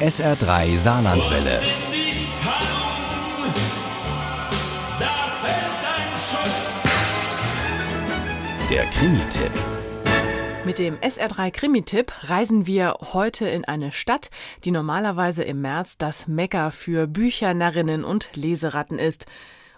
SR3 Saarlandwelle. Der Krimi-Tipp. Mit dem SR3 Krimi-Tipp reisen wir heute in eine Stadt, die normalerweise im März das Mekka für Büchernarrinnen und Leseratten ist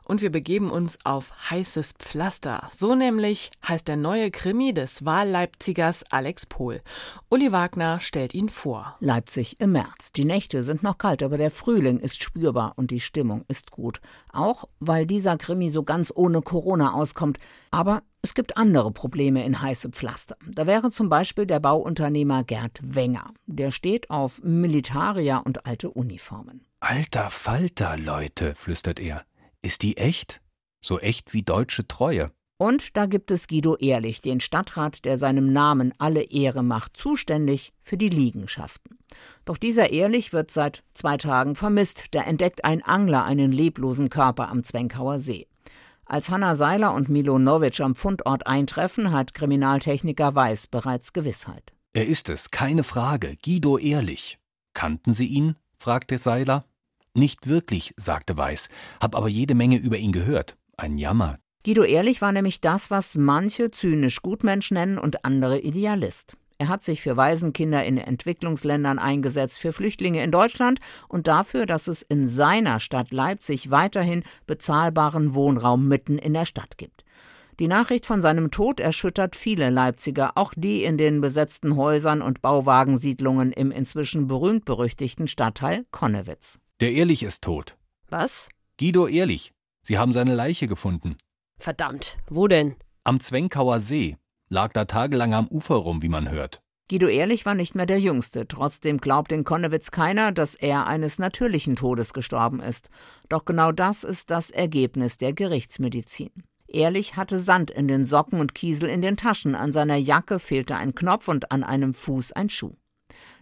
und wir begeben uns auf heißes Pflaster. So nämlich heißt der neue Krimi des Wahlleipzigers Alex Pohl. Uli Wagner stellt ihn vor. Leipzig im März. Die Nächte sind noch kalt, aber der Frühling ist spürbar und die Stimmung ist gut. Auch weil dieser Krimi so ganz ohne Corona auskommt. Aber es gibt andere Probleme in heiße Pflaster. Da wäre zum Beispiel der Bauunternehmer Gerd Wenger. Der steht auf Militarier und alte Uniformen. Alter Falter, Leute, flüstert er. Ist die echt? So echt wie deutsche Treue. Und da gibt es Guido Ehrlich, den Stadtrat, der seinem Namen alle Ehre macht, zuständig für die Liegenschaften. Doch dieser Ehrlich wird seit zwei Tagen vermisst. Da entdeckt ein Angler einen leblosen Körper am Zwenkauer See. Als Hanna Seiler und Milo Novic am Fundort eintreffen, hat Kriminaltechniker Weiß bereits Gewissheit. Er ist es, keine Frage, Guido Ehrlich. Kannten Sie ihn? fragte Seiler. Nicht wirklich, sagte Weiß, hab aber jede Menge über ihn gehört. Ein Jammer. Guido Ehrlich war nämlich das, was manche zynisch Gutmensch nennen und andere Idealist. Er hat sich für Waisenkinder in Entwicklungsländern eingesetzt, für Flüchtlinge in Deutschland und dafür, dass es in seiner Stadt Leipzig weiterhin bezahlbaren Wohnraum mitten in der Stadt gibt. Die Nachricht von seinem Tod erschüttert viele Leipziger, auch die in den besetzten Häusern und Bauwagensiedlungen im inzwischen berühmt-berüchtigten Stadtteil Konnewitz. Der Ehrlich ist tot. Was? Guido Ehrlich. Sie haben seine Leiche gefunden. Verdammt, wo denn? Am Zwenkauer See. Lag da tagelang am Ufer rum, wie man hört. Guido Ehrlich war nicht mehr der Jüngste. Trotzdem glaubt in Konnewitz keiner, dass er eines natürlichen Todes gestorben ist. Doch genau das ist das Ergebnis der Gerichtsmedizin. Ehrlich hatte Sand in den Socken und Kiesel in den Taschen. An seiner Jacke fehlte ein Knopf und an einem Fuß ein Schuh.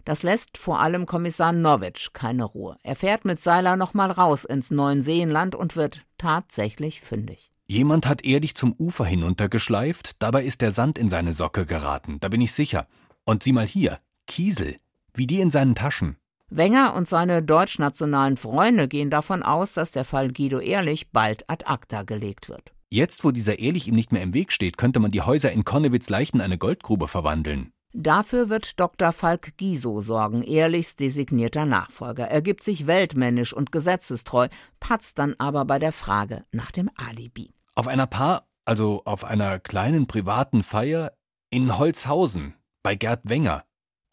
Das lässt vor allem Kommissar Novic keine Ruhe. Er fährt mit Seiler nochmal raus ins Neuenseenland und wird tatsächlich fündig. Jemand hat ehrlich zum Ufer hinuntergeschleift, dabei ist der Sand in seine Socke geraten, da bin ich sicher. Und sieh mal hier, Kiesel, wie die in seinen Taschen. Wenger und seine deutschnationalen Freunde gehen davon aus, dass der Fall Guido Ehrlich bald ad acta gelegt wird. Jetzt, wo dieser Ehrlich ihm nicht mehr im Weg steht, könnte man die Häuser in Konnewitz leicht in eine Goldgrube verwandeln. Dafür wird Dr. Falk Giso sorgen, ehrlichst designierter Nachfolger. Er gibt sich weltmännisch und gesetzestreu, patzt dann aber bei der Frage nach dem Alibi. Auf einer Paar, also auf einer kleinen privaten Feier in Holzhausen bei Gerd Wenger.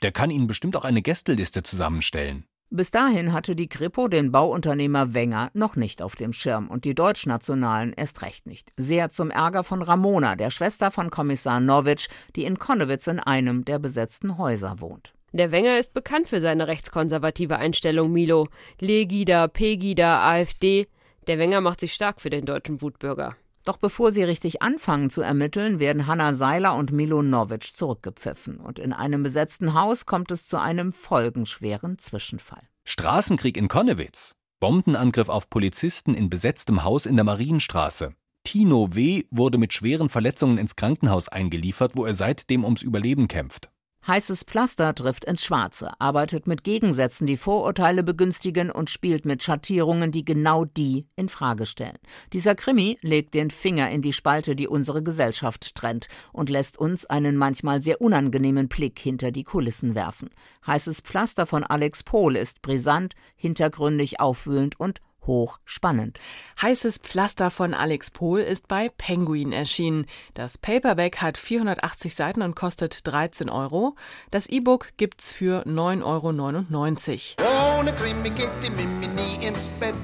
Der kann Ihnen bestimmt auch eine Gästeliste zusammenstellen. Bis dahin hatte die Kripo den Bauunternehmer Wenger noch nicht auf dem Schirm und die Deutschnationalen erst recht nicht. Sehr zum Ärger von Ramona, der Schwester von Kommissar Novic, die in Konnewitz in einem der besetzten Häuser wohnt. Der Wenger ist bekannt für seine rechtskonservative Einstellung, Milo. Legida, Pegida, AfD. Der Wenger macht sich stark für den deutschen Wutbürger. Doch bevor sie richtig anfangen zu ermitteln, werden Hanna Seiler und Milo Novic zurückgepfiffen. Und in einem besetzten Haus kommt es zu einem folgenschweren Zwischenfall. Straßenkrieg in Konnewitz. Bombenangriff auf Polizisten in besetztem Haus in der Marienstraße. Tino W. wurde mit schweren Verletzungen ins Krankenhaus eingeliefert, wo er seitdem ums Überleben kämpft. Heißes Pflaster trifft ins Schwarze, arbeitet mit Gegensätzen, die Vorurteile begünstigen und spielt mit Schattierungen, die genau die in Frage stellen. Dieser Krimi legt den Finger in die Spalte, die unsere Gesellschaft trennt und lässt uns einen manchmal sehr unangenehmen Blick hinter die Kulissen werfen. Heißes Pflaster von Alex Pohl ist brisant, hintergründig aufwühlend und hochspannend. Heißes Pflaster von Alex Pohl ist bei Penguin erschienen. Das Paperback hat 480 Seiten und kostet 13 Euro. Das E-Book gibt's für 9,99 Euro. Ohne Krimi geht die Mimi nie ins Bett.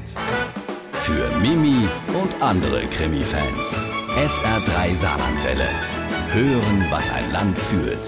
Für Mimi und andere Krimi-Fans. SR3 Saarlandwelle. Hören, was ein Land fühlt.